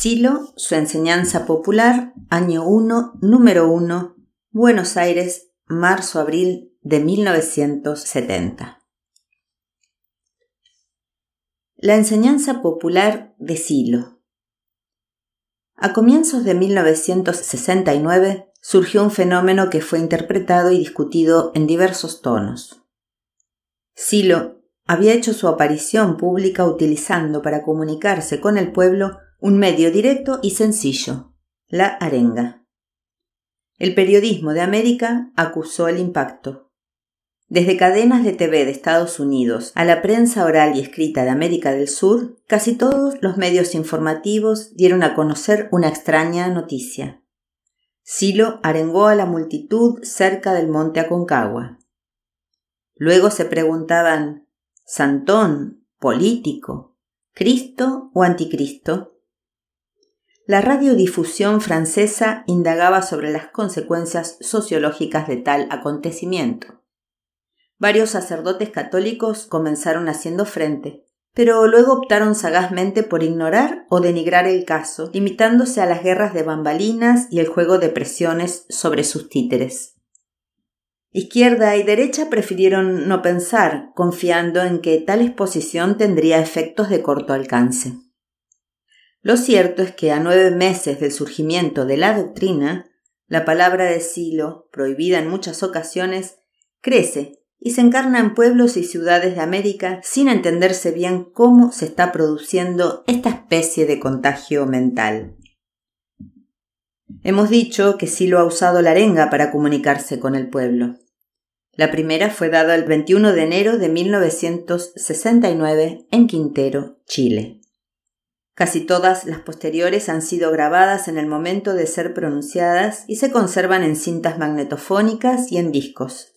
Silo, su enseñanza popular, año 1, número 1, Buenos Aires, marzo-abril de 1970. La enseñanza popular de Silo. A comienzos de 1969 surgió un fenómeno que fue interpretado y discutido en diversos tonos. Silo había hecho su aparición pública utilizando para comunicarse con el pueblo un medio directo y sencillo, la arenga. El periodismo de América acusó el impacto. Desde cadenas de TV de Estados Unidos a la prensa oral y escrita de América del Sur, casi todos los medios informativos dieron a conocer una extraña noticia. Silo arengó a la multitud cerca del monte Aconcagua. Luego se preguntaban Santón, político, Cristo o anticristo. La radiodifusión francesa indagaba sobre las consecuencias sociológicas de tal acontecimiento. Varios sacerdotes católicos comenzaron haciendo frente, pero luego optaron sagazmente por ignorar o denigrar el caso, limitándose a las guerras de bambalinas y el juego de presiones sobre sus títeres. Izquierda y derecha prefirieron no pensar, confiando en que tal exposición tendría efectos de corto alcance. Lo cierto es que a nueve meses del surgimiento de la doctrina, la palabra de silo, prohibida en muchas ocasiones, crece y se encarna en pueblos y ciudades de América sin entenderse bien cómo se está produciendo esta especie de contagio mental. Hemos dicho que Silo ha usado la arenga para comunicarse con el pueblo. La primera fue dada el 21 de enero de 1969 en Quintero, Chile. Casi todas las posteriores han sido grabadas en el momento de ser pronunciadas y se conservan en cintas magnetofónicas y en discos.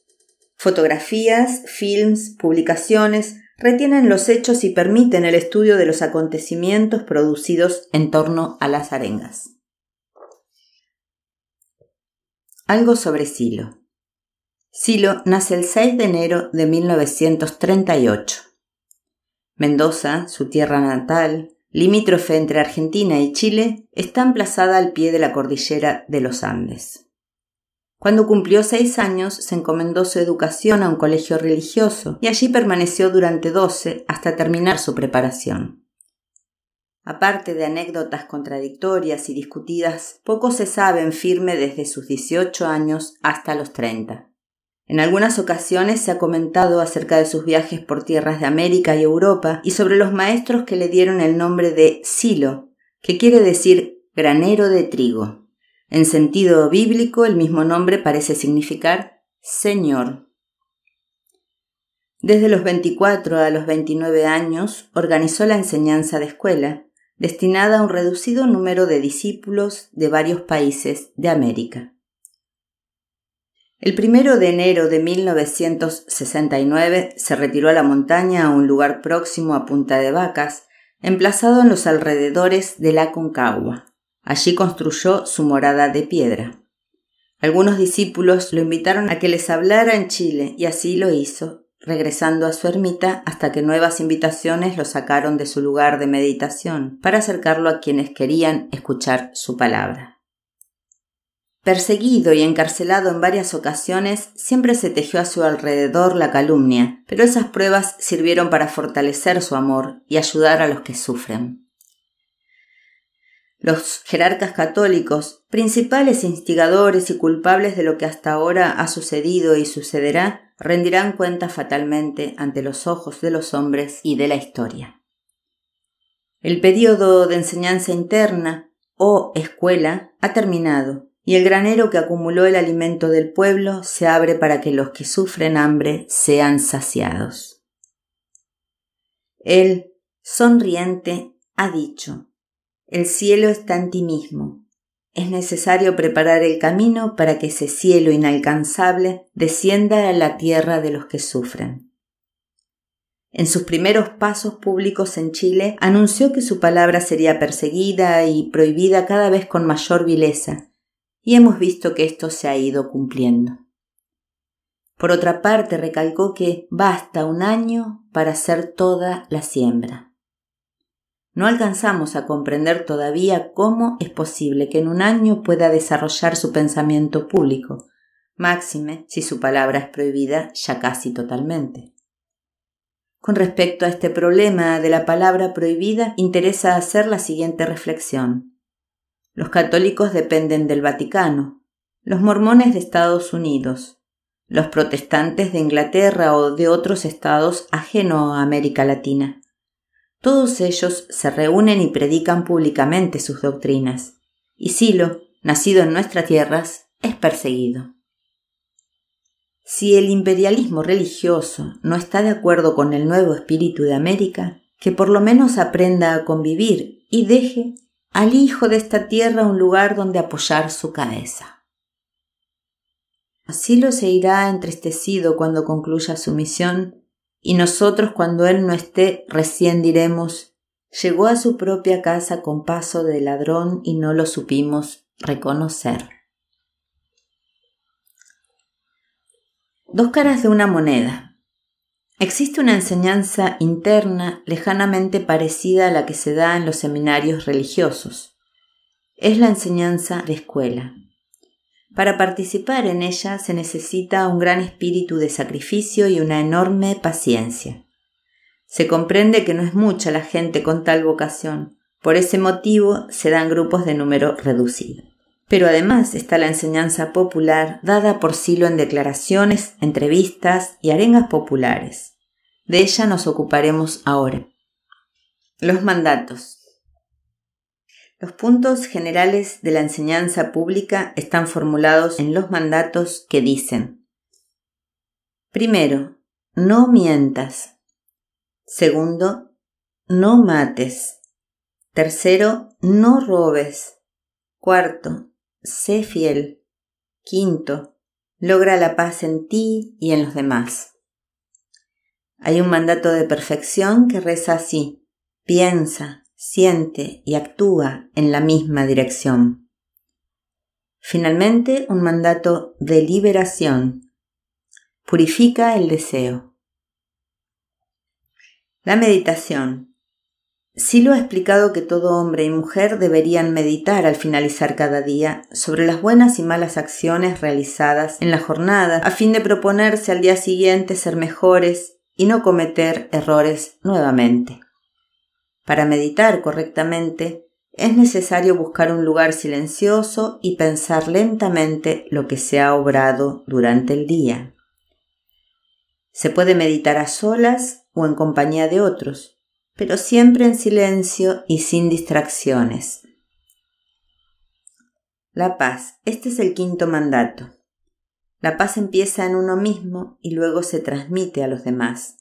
Fotografías, films, publicaciones retienen los hechos y permiten el estudio de los acontecimientos producidos en torno a las arengas. Algo sobre Silo. Silo nace el 6 de enero de 1938. Mendoza, su tierra natal, limítrofe entre Argentina y Chile, está emplazada al pie de la cordillera de los Andes. Cuando cumplió seis años, se encomendó su educación a un colegio religioso y allí permaneció durante doce hasta terminar su preparación. Aparte de anécdotas contradictorias y discutidas, poco se sabe en firme desde sus 18 años hasta los 30. En algunas ocasiones se ha comentado acerca de sus viajes por tierras de América y Europa y sobre los maestros que le dieron el nombre de Silo, que quiere decir granero de trigo. En sentido bíblico, el mismo nombre parece significar Señor. Desde los 24 a los 29 años organizó la enseñanza de escuela, destinada a un reducido número de discípulos de varios países de América. El primero de enero de 1969 se retiró a la montaña a un lugar próximo a Punta de Vacas, emplazado en los alrededores de la Concagua. Allí construyó su morada de piedra. Algunos discípulos lo invitaron a que les hablara en Chile y así lo hizo, regresando a su ermita hasta que nuevas invitaciones lo sacaron de su lugar de meditación para acercarlo a quienes querían escuchar su palabra. Perseguido y encarcelado en varias ocasiones, siempre se tejió a su alrededor la calumnia, pero esas pruebas sirvieron para fortalecer su amor y ayudar a los que sufren. Los jerarcas católicos, principales instigadores y culpables de lo que hasta ahora ha sucedido y sucederá, rendirán cuenta fatalmente ante los ojos de los hombres y de la historia. El período de enseñanza interna, o escuela, ha terminado y el granero que acumuló el alimento del pueblo se abre para que los que sufren hambre sean saciados. Él, sonriente, ha dicho, El cielo está en ti mismo. Es necesario preparar el camino para que ese cielo inalcanzable descienda a la tierra de los que sufren. En sus primeros pasos públicos en Chile anunció que su palabra sería perseguida y prohibida cada vez con mayor vileza, y hemos visto que esto se ha ido cumpliendo. Por otra parte, recalcó que basta un año para hacer toda la siembra. no alcanzamos a comprender todavía cómo es posible que en un año pueda desarrollar su pensamiento público, máxime si su palabra es prohibida ya casi totalmente. Con respecto a este problema de la palabra prohibida, interesa hacer la siguiente reflexión. Los católicos dependen del Vaticano, los mormones de Estados Unidos, los protestantes de Inglaterra o de otros estados ajeno a América Latina. Todos ellos se reúnen y predican públicamente sus doctrinas, y Silo, nacido en nuestras tierras, es perseguido. Si el imperialismo religioso no está de acuerdo con el nuevo espíritu de América, que por lo menos aprenda a convivir y deje al hijo de esta tierra un lugar donde apoyar su cabeza. Así lo se irá entristecido cuando concluya su misión, y nosotros cuando él no esté recién diremos llegó a su propia casa con paso de ladrón y no lo supimos reconocer. Dos caras de una moneda. Existe una enseñanza interna lejanamente parecida a la que se da en los seminarios religiosos. Es la enseñanza de escuela. Para participar en ella se necesita un gran espíritu de sacrificio y una enorme paciencia. Se comprende que no es mucha la gente con tal vocación, por ese motivo se dan grupos de número reducido. Pero además está la enseñanza popular dada por Silo en declaraciones, entrevistas y arengas populares. De ella nos ocuparemos ahora. Los mandatos. Los puntos generales de la enseñanza pública están formulados en los mandatos que dicen Primero, no mientas. Segundo, no mates. Tercero, no robes. Cuarto, sé fiel. Quinto, logra la paz en ti y en los demás. Hay un mandato de perfección que reza así, piensa, siente y actúa en la misma dirección. Finalmente, un mandato de liberación. Purifica el deseo. La meditación lo ha explicado que todo hombre y mujer deberían meditar al finalizar cada día sobre las buenas y malas acciones realizadas en la jornada a fin de proponerse al día siguiente ser mejores y no cometer errores nuevamente. Para meditar correctamente es necesario buscar un lugar silencioso y pensar lentamente lo que se ha obrado durante el día. Se puede meditar a solas o en compañía de otros pero siempre en silencio y sin distracciones. La paz. Este es el quinto mandato. La paz empieza en uno mismo y luego se transmite a los demás.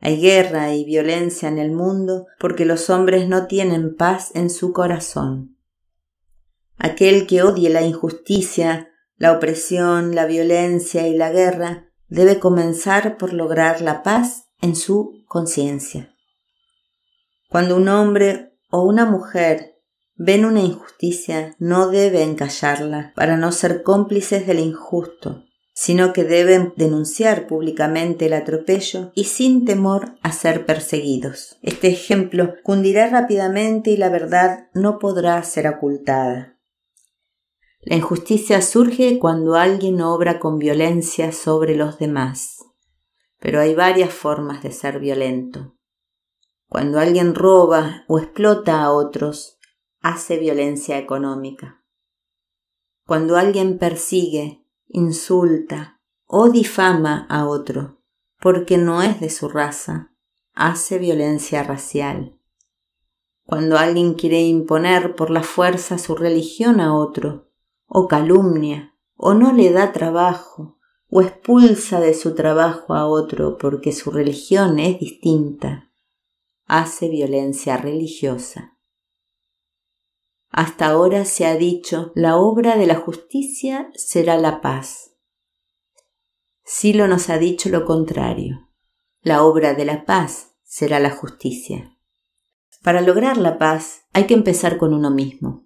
Hay guerra y violencia en el mundo porque los hombres no tienen paz en su corazón. Aquel que odie la injusticia, la opresión, la violencia y la guerra debe comenzar por lograr la paz en su conciencia. Cuando un hombre o una mujer ven una injusticia, no deben callarla para no ser cómplices del injusto, sino que deben denunciar públicamente el atropello y sin temor a ser perseguidos. Este ejemplo cundirá rápidamente y la verdad no podrá ser ocultada. La injusticia surge cuando alguien obra con violencia sobre los demás, pero hay varias formas de ser violento. Cuando alguien roba o explota a otros, hace violencia económica. Cuando alguien persigue, insulta o difama a otro porque no es de su raza, hace violencia racial. Cuando alguien quiere imponer por la fuerza su religión a otro, o calumnia, o no le da trabajo, o expulsa de su trabajo a otro porque su religión es distinta, hace violencia religiosa. Hasta ahora se ha dicho, la obra de la justicia será la paz. Silo nos ha dicho lo contrario, la obra de la paz será la justicia. Para lograr la paz hay que empezar con uno mismo.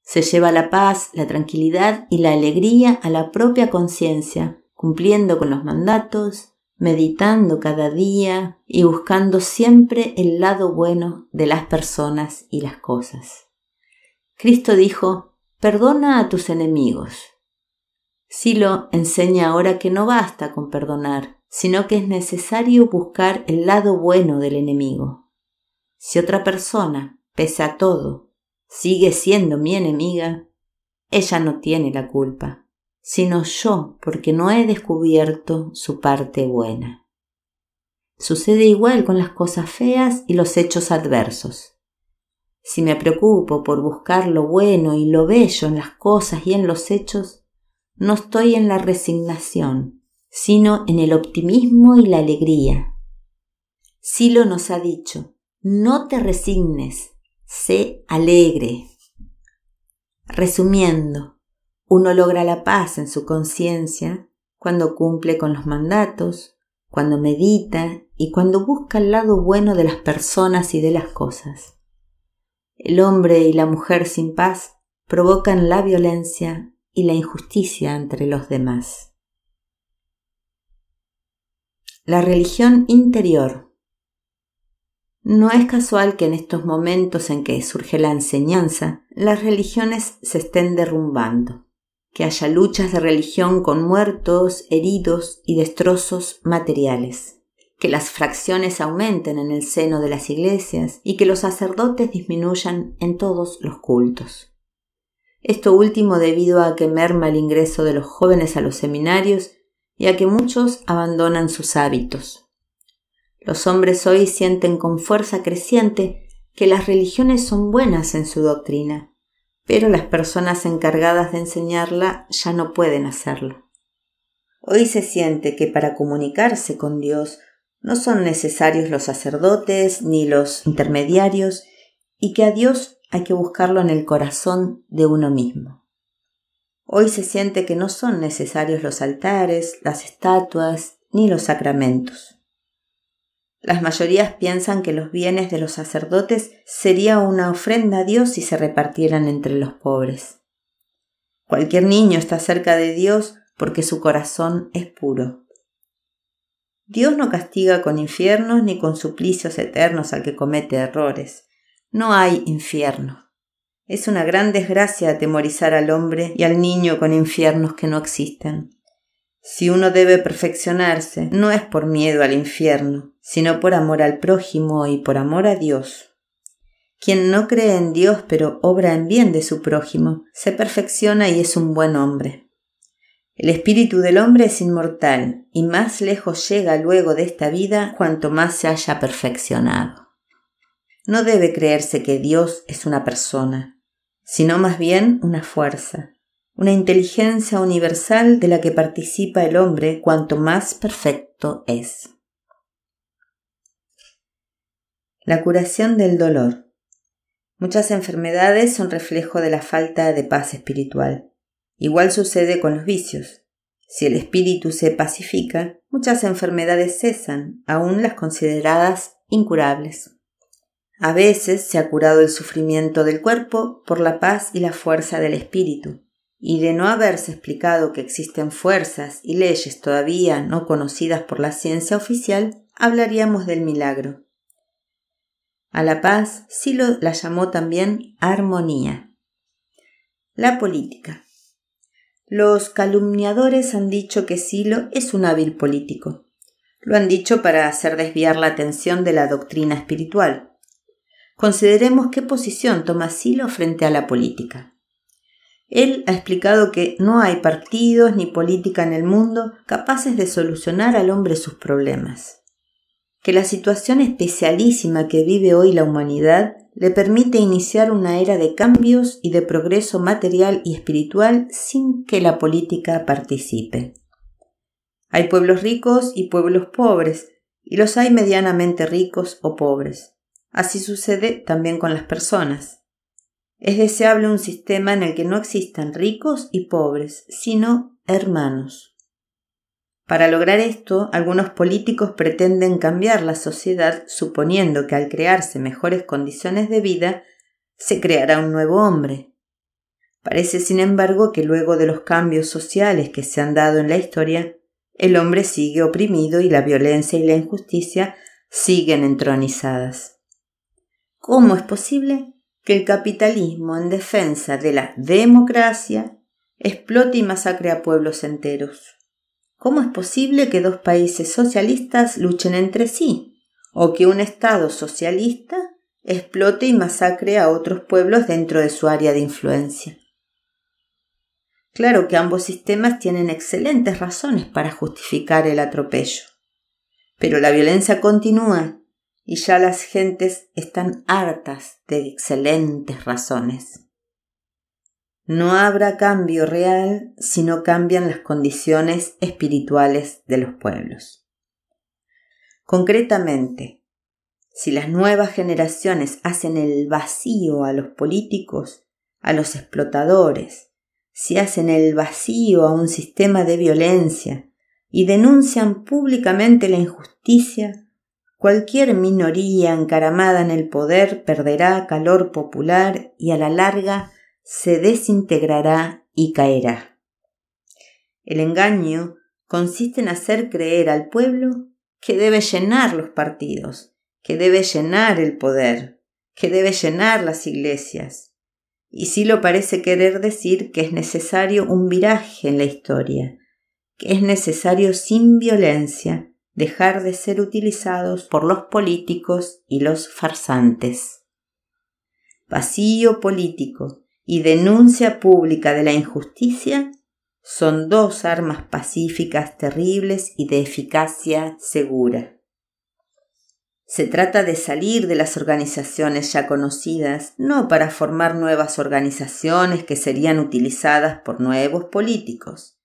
Se lleva la paz, la tranquilidad y la alegría a la propia conciencia, cumpliendo con los mandatos, meditando cada día y buscando siempre el lado bueno de las personas y las cosas. Cristo dijo, perdona a tus enemigos. Silo enseña ahora que no basta con perdonar, sino que es necesario buscar el lado bueno del enemigo. Si otra persona, pese a todo, sigue siendo mi enemiga, ella no tiene la culpa, sino yo porque no he descubierto su parte buena. Sucede igual con las cosas feas y los hechos adversos. Si me preocupo por buscar lo bueno y lo bello en las cosas y en los hechos, no estoy en la resignación, sino en el optimismo y la alegría. Silo nos ha dicho, no te resignes, sé alegre. Resumiendo, uno logra la paz en su conciencia cuando cumple con los mandatos, cuando medita y cuando busca el lado bueno de las personas y de las cosas. El hombre y la mujer sin paz provocan la violencia y la injusticia entre los demás. La religión interior. No es casual que en estos momentos en que surge la enseñanza, las religiones se estén derrumbando, que haya luchas de religión con muertos, heridos y destrozos materiales, que las fracciones aumenten en el seno de las iglesias y que los sacerdotes disminuyan en todos los cultos. Esto último debido a que merma el ingreso de los jóvenes a los seminarios y a que muchos abandonan sus hábitos. Los hombres hoy sienten con fuerza creciente que las religiones son buenas en su doctrina, pero las personas encargadas de enseñarla ya no pueden hacerlo. Hoy se siente que para comunicarse con Dios no son necesarios los sacerdotes ni los intermediarios y que a Dios hay que buscarlo en el corazón de uno mismo. Hoy se siente que no son necesarios los altares, las estatuas ni los sacramentos. Las mayorías piensan que los bienes de los sacerdotes sería una ofrenda a Dios si se repartieran entre los pobres. Cualquier niño está cerca de Dios porque su corazón es puro. Dios no castiga con infiernos ni con suplicios eternos al que comete errores. No hay infierno. Es una gran desgracia atemorizar al hombre y al niño con infiernos que no existen. Si uno debe perfeccionarse, no es por miedo al infierno, sino por amor al prójimo y por amor a Dios. Quien no cree en Dios pero obra en bien de su prójimo, se perfecciona y es un buen hombre. El espíritu del hombre es inmortal y más lejos llega luego de esta vida cuanto más se haya perfeccionado. No debe creerse que Dios es una persona, sino más bien una fuerza, una inteligencia universal de la que participa el hombre cuanto más perfecto es. La curación del dolor. Muchas enfermedades son reflejo de la falta de paz espiritual. Igual sucede con los vicios. Si el espíritu se pacifica, muchas enfermedades cesan, aun las consideradas incurables. A veces se ha curado el sufrimiento del cuerpo por la paz y la fuerza del espíritu y de no haberse explicado que existen fuerzas y leyes todavía no conocidas por la ciencia oficial, hablaríamos del milagro. A la paz Silo la llamó también armonía. La política. Los calumniadores han dicho que Silo es un hábil político. Lo han dicho para hacer desviar la atención de la doctrina espiritual. Consideremos qué posición toma Silo frente a la política. Él ha explicado que no hay partidos ni política en el mundo capaces de solucionar al hombre sus problemas, que la situación especialísima que vive hoy la humanidad le permite iniciar una era de cambios y de progreso material y espiritual sin que la política participe. Hay pueblos ricos y pueblos pobres, y los hay medianamente ricos o pobres. Así sucede también con las personas. Es deseable un sistema en el que no existan ricos y pobres, sino hermanos. Para lograr esto, algunos políticos pretenden cambiar la sociedad suponiendo que al crearse mejores condiciones de vida, se creará un nuevo hombre. Parece, sin embargo, que luego de los cambios sociales que se han dado en la historia, el hombre sigue oprimido y la violencia y la injusticia siguen entronizadas. ¿Cómo es posible que el capitalismo en defensa de la democracia explote y masacre a pueblos enteros? ¿Cómo es posible que dos países socialistas luchen entre sí? ¿O que un Estado socialista explote y masacre a otros pueblos dentro de su área de influencia? Claro que ambos sistemas tienen excelentes razones para justificar el atropello. Pero la violencia continúa y ya las gentes están hartas de excelentes razones. No habrá cambio real si no cambian las condiciones espirituales de los pueblos. Concretamente, si las nuevas generaciones hacen el vacío a los políticos, a los explotadores, si hacen el vacío a un sistema de violencia y denuncian públicamente la injusticia, cualquier minoría encaramada en el poder perderá calor popular y a la larga se desintegrará y caerá. El engaño consiste en hacer creer al pueblo que debe llenar los partidos, que debe llenar el poder, que debe llenar las iglesias, y sí lo parece querer decir que es necesario un viraje en la historia, que es necesario sin violencia dejar de ser utilizados por los políticos y los farsantes. Vacío político y denuncia pública de la injusticia son dos armas pacíficas terribles y de eficacia segura. Se trata de salir de las organizaciones ya conocidas, no para formar nuevas organizaciones que serían utilizadas por nuevos políticos,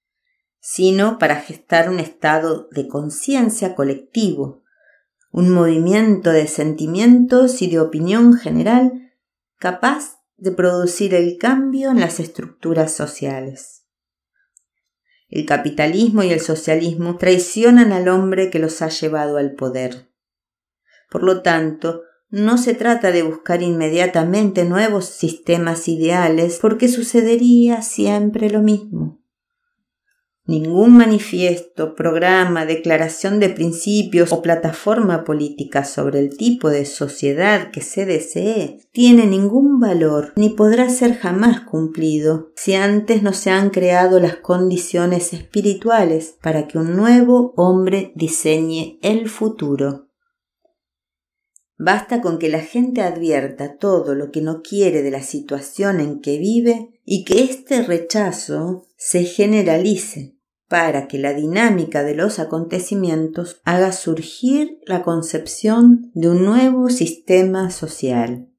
sino para gestar un estado de conciencia colectivo, un movimiento de sentimientos y de opinión general capaz de producir el cambio en las estructuras sociales. El capitalismo y el socialismo traicionan al hombre que los ha llevado al poder por lo tanto, no se trata de buscar inmediatamente nuevos sistemas ideales porque sucedería siempre lo mismo. Ningún manifiesto, programa, declaración de principios o plataforma política sobre el tipo de sociedad que se desee tiene ningún valor ni podrá ser jamás cumplido si antes no se han creado las condiciones espirituales para que un nuevo hombre diseñe el futuro. Basta con que la gente advierta todo lo que no quiere de la situación en que vive y que este rechazo se generalice para que la dinámica de los acontecimientos haga surgir la concepción de un nuevo sistema social.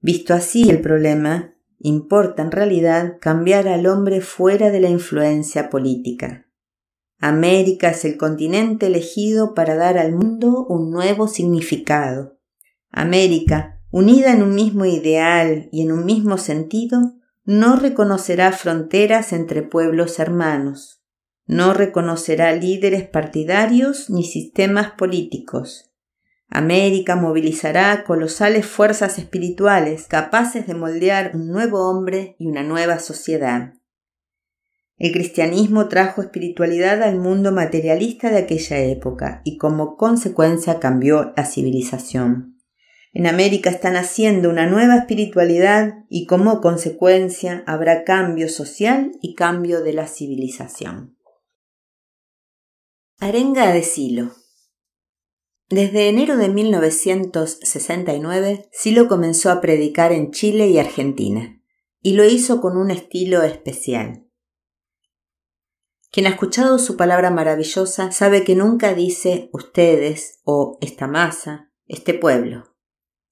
Visto así el problema, importa en realidad cambiar al hombre fuera de la influencia política. América es el continente elegido para dar al mundo un nuevo significado. América, unida en un mismo ideal y en un mismo sentido, no reconocerá fronteras entre pueblos hermanos, no reconocerá líderes partidarios ni sistemas políticos. América movilizará colosales fuerzas espirituales capaces de moldear un nuevo hombre y una nueva sociedad. El cristianismo trajo espiritualidad al mundo materialista de aquella época y como consecuencia cambió la civilización. En América está naciendo una nueva espiritualidad y como consecuencia habrá cambio social y cambio de la civilización. Arenga de Silo Desde enero de 1969, Silo comenzó a predicar en Chile y Argentina, y lo hizo con un estilo especial. Quien ha escuchado su palabra maravillosa sabe que nunca dice ustedes o esta masa, este pueblo.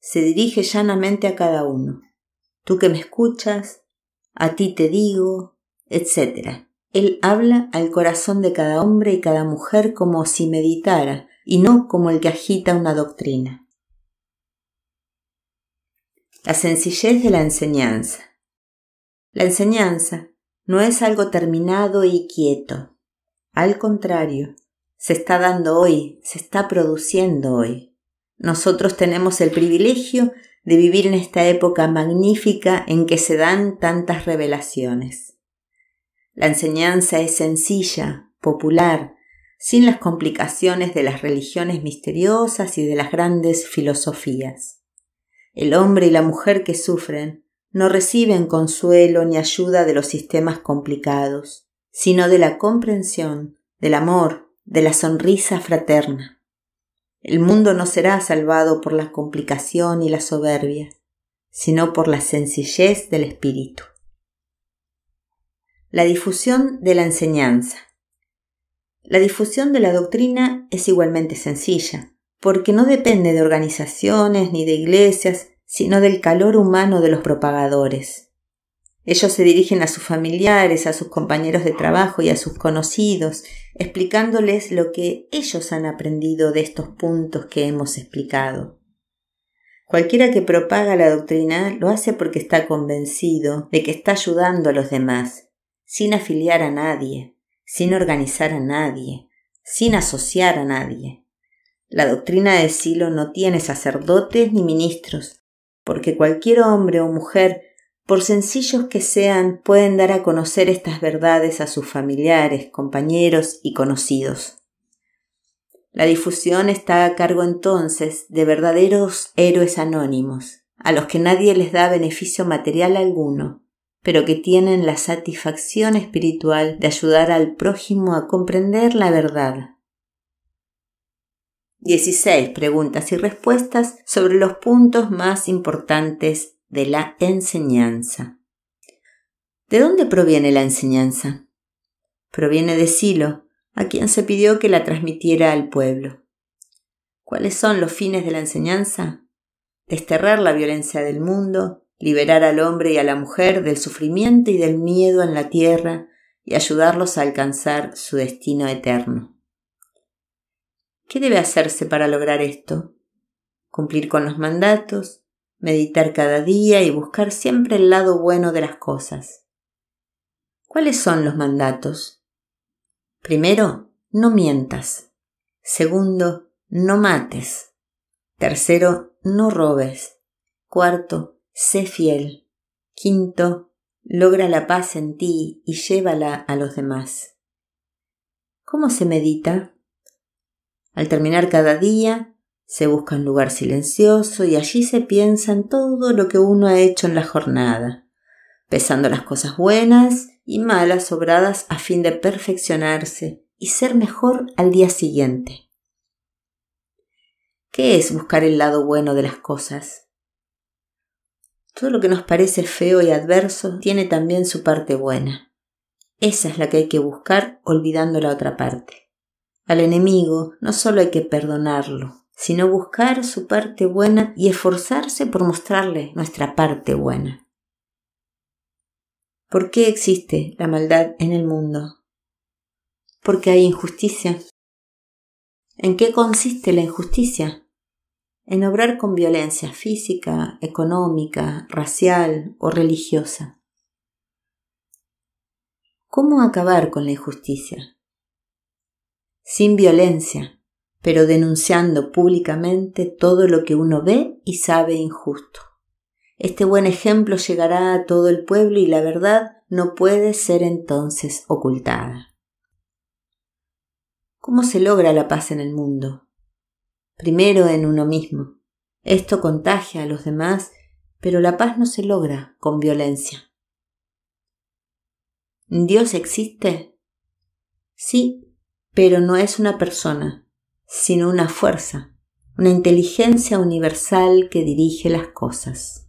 Se dirige llanamente a cada uno. Tú que me escuchas, a ti te digo, etc. Él habla al corazón de cada hombre y cada mujer como si meditara, y no como el que agita una doctrina. La sencillez de la enseñanza. La enseñanza no es algo terminado y quieto. Al contrario, se está dando hoy, se está produciendo hoy. Nosotros tenemos el privilegio de vivir en esta época magnífica en que se dan tantas revelaciones. La enseñanza es sencilla, popular, sin las complicaciones de las religiones misteriosas y de las grandes filosofías. El hombre y la mujer que sufren no reciben consuelo ni ayuda de los sistemas complicados, sino de la comprensión, del amor, de la sonrisa fraterna. El mundo no será salvado por la complicación y la soberbia, sino por la sencillez del espíritu. La difusión de la enseñanza. La difusión de la doctrina es igualmente sencilla, porque no depende de organizaciones ni de iglesias, sino del calor humano de los propagadores. Ellos se dirigen a sus familiares, a sus compañeros de trabajo y a sus conocidos, explicándoles lo que ellos han aprendido de estos puntos que hemos explicado. Cualquiera que propaga la doctrina lo hace porque está convencido de que está ayudando a los demás, sin afiliar a nadie, sin organizar a nadie, sin asociar a nadie. La doctrina de Silo no tiene sacerdotes ni ministros, porque cualquier hombre o mujer, por sencillos que sean, pueden dar a conocer estas verdades a sus familiares, compañeros y conocidos. La difusión está a cargo entonces de verdaderos héroes anónimos, a los que nadie les da beneficio material alguno, pero que tienen la satisfacción espiritual de ayudar al prójimo a comprender la verdad. 16 preguntas y respuestas sobre los puntos más importantes de la enseñanza. ¿De dónde proviene la enseñanza? Proviene de Silo, a quien se pidió que la transmitiera al pueblo. ¿Cuáles son los fines de la enseñanza? Desterrar la violencia del mundo, liberar al hombre y a la mujer del sufrimiento y del miedo en la tierra y ayudarlos a alcanzar su destino eterno. ¿Qué debe hacerse para lograr esto? Cumplir con los mandatos, meditar cada día y buscar siempre el lado bueno de las cosas. ¿Cuáles son los mandatos? Primero, no mientas. Segundo, no mates. Tercero, no robes. Cuarto, sé fiel. Quinto, logra la paz en ti y llévala a los demás. ¿Cómo se medita? Al terminar cada día, se busca un lugar silencioso y allí se piensa en todo lo que uno ha hecho en la jornada, pesando las cosas buenas y malas sobradas a fin de perfeccionarse y ser mejor al día siguiente. ¿Qué es buscar el lado bueno de las cosas? Todo lo que nos parece feo y adverso tiene también su parte buena. Esa es la que hay que buscar olvidando la otra parte. Al enemigo no solo hay que perdonarlo, sino buscar su parte buena y esforzarse por mostrarle nuestra parte buena. ¿Por qué existe la maldad en el mundo? Porque hay injusticia. ¿En qué consiste la injusticia? En obrar con violencia física, económica, racial o religiosa. ¿Cómo acabar con la injusticia? sin violencia, pero denunciando públicamente todo lo que uno ve y sabe injusto. Este buen ejemplo llegará a todo el pueblo y la verdad no puede ser entonces ocultada. ¿Cómo se logra la paz en el mundo? Primero en uno mismo. Esto contagia a los demás, pero la paz no se logra con violencia. ¿Dios existe? Sí, pero no es una persona, sino una fuerza, una inteligencia universal que dirige las cosas.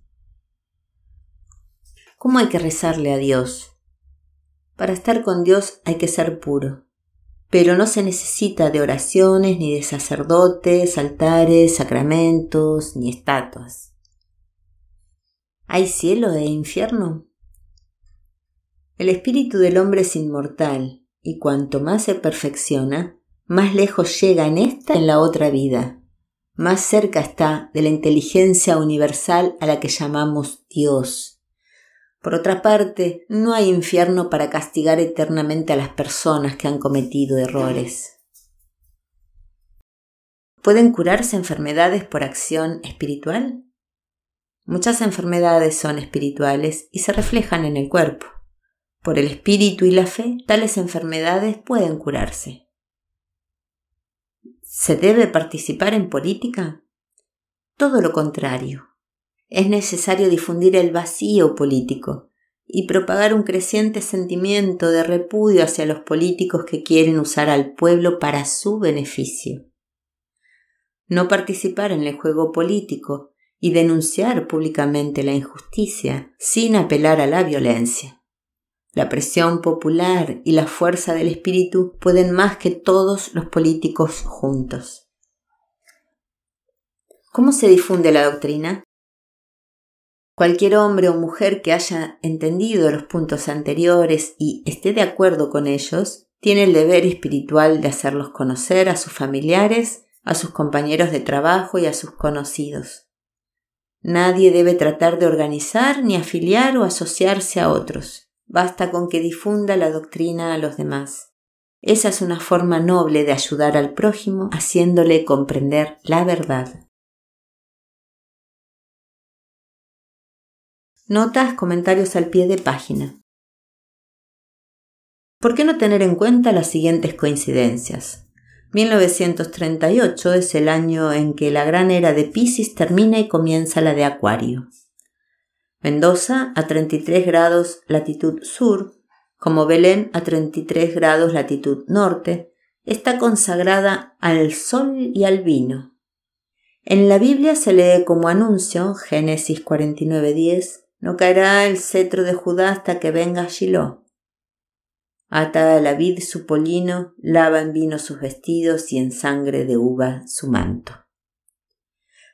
¿Cómo hay que rezarle a Dios? Para estar con Dios hay que ser puro, pero no se necesita de oraciones ni de sacerdotes, altares, sacramentos, ni estatuas. ¿Hay cielo e infierno? El espíritu del hombre es inmortal y cuanto más se perfecciona, más lejos llega en esta y en la otra vida, más cerca está de la inteligencia universal a la que llamamos Dios. Por otra parte, no hay infierno para castigar eternamente a las personas que han cometido errores. ¿Pueden curarse enfermedades por acción espiritual? Muchas enfermedades son espirituales y se reflejan en el cuerpo. Por el espíritu y la fe, tales enfermedades pueden curarse. ¿Se debe participar en política? Todo lo contrario. Es necesario difundir el vacío político y propagar un creciente sentimiento de repudio hacia los políticos que quieren usar al pueblo para su beneficio. No participar en el juego político y denunciar públicamente la injusticia sin apelar a la violencia. La presión popular y la fuerza del espíritu pueden más que todos los políticos juntos. ¿Cómo se difunde la doctrina? Cualquier hombre o mujer que haya entendido los puntos anteriores y esté de acuerdo con ellos, tiene el deber espiritual de hacerlos conocer a sus familiares, a sus compañeros de trabajo y a sus conocidos. Nadie debe tratar de organizar ni afiliar o asociarse a otros. Basta con que difunda la doctrina a los demás. Esa es una forma noble de ayudar al prójimo haciéndole comprender la verdad. Notas, comentarios al pie de página. ¿Por qué no tener en cuenta las siguientes coincidencias? 1938 es el año en que la gran era de Pisces termina y comienza la de Acuario. Mendoza a 33 grados latitud sur, como Belén a 33 grados latitud norte, está consagrada al sol y al vino. En la Biblia se lee como anuncio, Génesis 49.10, no caerá el cetro de Judá hasta que venga Shiloh. Ata a la vid su polino, lava en vino sus vestidos y en sangre de uva su manto.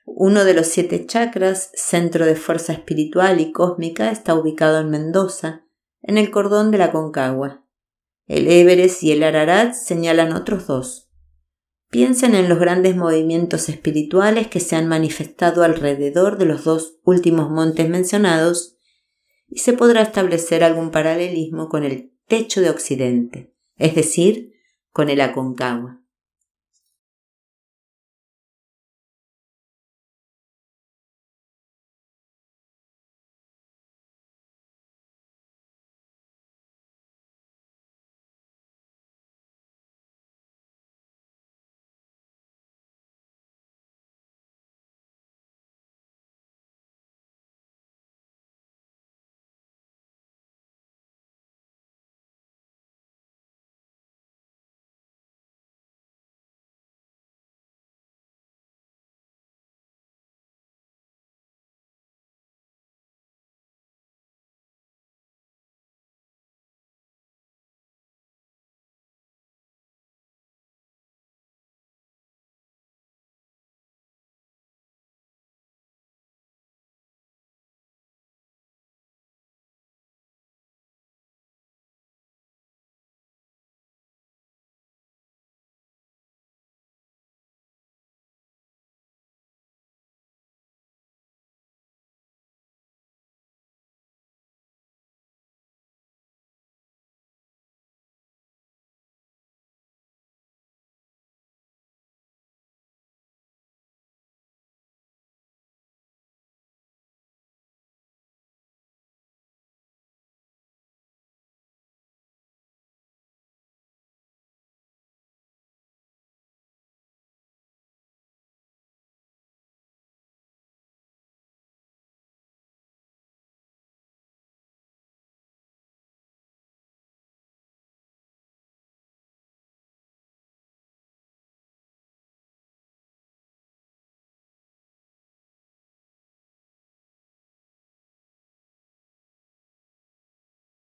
Uno de los siete chakras, centro de fuerza espiritual y cósmica, está ubicado en Mendoza, en el cordón de la Concagua. El Everest y el Ararat señalan otros dos. Piensen en los grandes movimientos espirituales que se han manifestado alrededor de los dos últimos montes mencionados y se podrá establecer algún paralelismo con el techo de Occidente, es decir, con el Aconcagua.